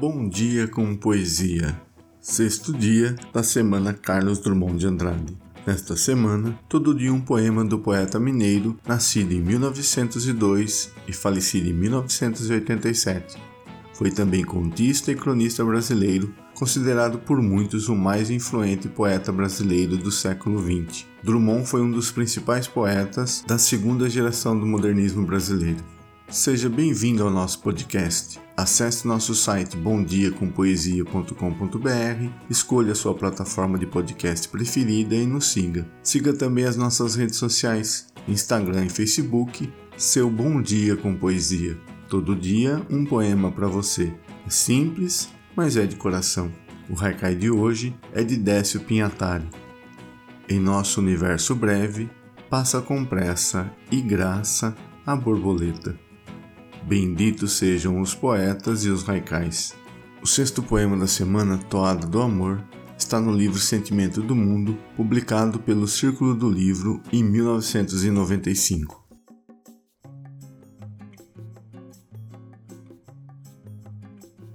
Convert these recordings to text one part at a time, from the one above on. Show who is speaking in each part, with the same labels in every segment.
Speaker 1: Bom dia com poesia. Sexto dia da semana Carlos Drummond de Andrade. Nesta semana, todo dia um poema do poeta mineiro, nascido em 1902 e falecido em 1987. Foi também contista e cronista brasileiro, considerado por muitos o mais influente poeta brasileiro do século XX. Drummond foi um dos principais poetas da segunda geração do modernismo brasileiro. Seja bem-vindo ao nosso podcast. Acesse nosso site bomdiacompoesia.com.br, escolha a sua plataforma de podcast preferida e nos siga. Siga também as nossas redes sociais, Instagram e Facebook, seu Bom Dia com Poesia. Todo dia um poema para você. É simples, mas é de coração. O haikai de hoje é de Décio Pinhatari. Em nosso universo breve, passa com pressa e graça a borboleta. Benditos sejam os poetas e os haikais. O sexto poema da semana, Toada do Amor, está no livro Sentimento do Mundo, publicado pelo Círculo do Livro em 1995.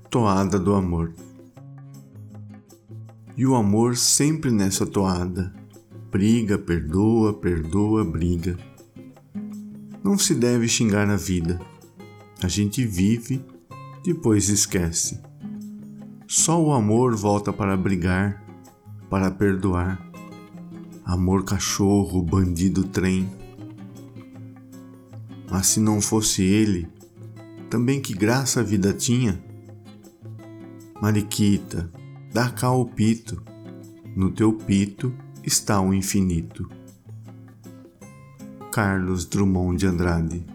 Speaker 1: Toada do Amor E o amor sempre nessa toada, briga, perdoa, perdoa, briga. Não se deve xingar a vida a gente vive, depois esquece. Só o amor volta para brigar, para perdoar. Amor cachorro, bandido trem. Mas se não fosse ele, também que graça a vida tinha. Mariquita, dá cá o pito, no teu pito está o infinito. Carlos Drummond de Andrade